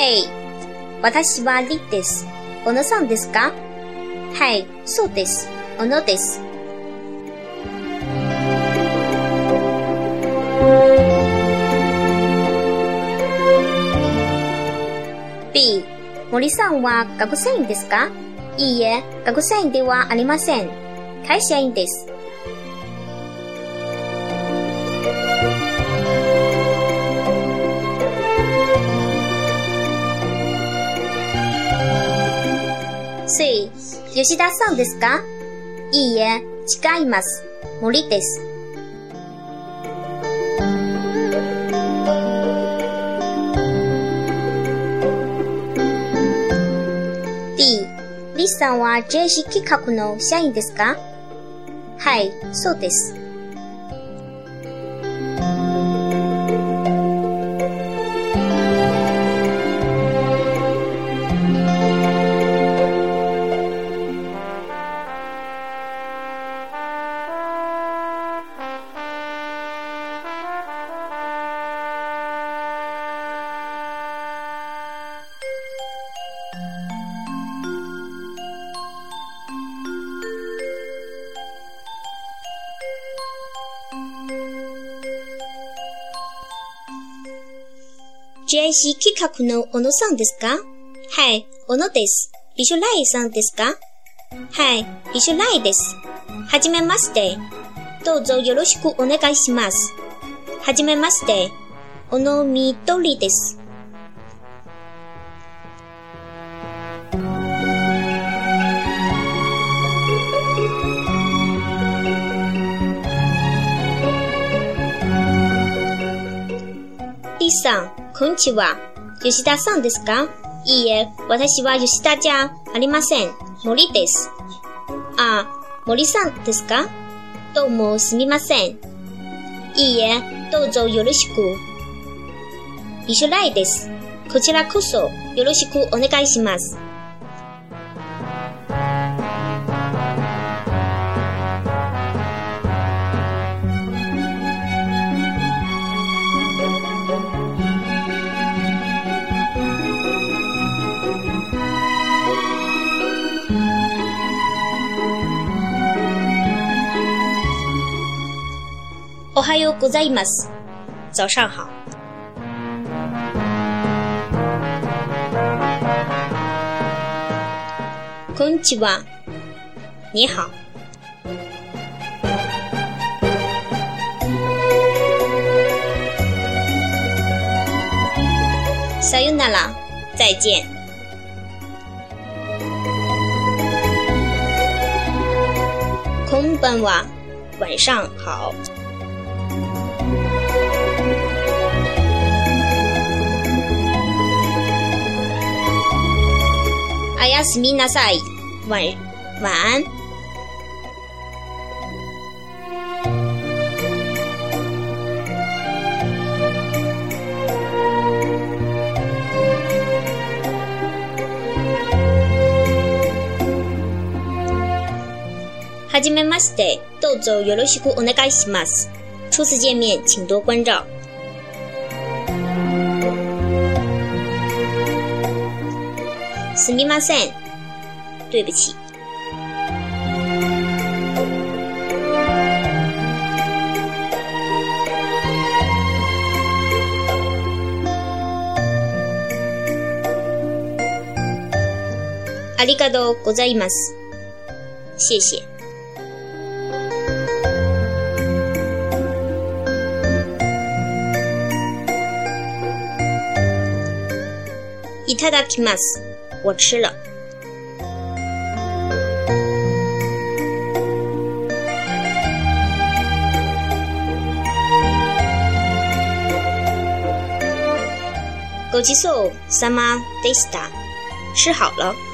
A、私はリです。小野さんですか？はい、そうです。小野です。B、森さんは学生員ですか？いいえ、学生員ではありません。会社員です。吉田さんですか？いいえ、違います。森です。D、リスさんは JC 企画の社員ですか？はい、そうです。JC 企画の小野さんですか？はい、小野です。ビシュライさんですか？はい、ビシュライです。はじめまして。どうぞよろしくお願いします。はじめまして。小野みどりです。リさん、こんにちは。吉田さんですか？いいえ、私は吉田じゃありません。森です。あ、森さんですか？どうもすみません。いいえ、どうぞよろしく。一緒ないです。こちらこそよろしくお願いします。おはようございます。早上好。こんにちは。你好。さよなら。再见。こんばんは。晚上好。おやすみなさい。晚晚安。はじめまして。どうぞよろしくお願いします。初次见面，请多关照。すみません。对不起。ありがとうございます。谢谢。いただきます。我吃了。ごちそうさまでした。吃好了。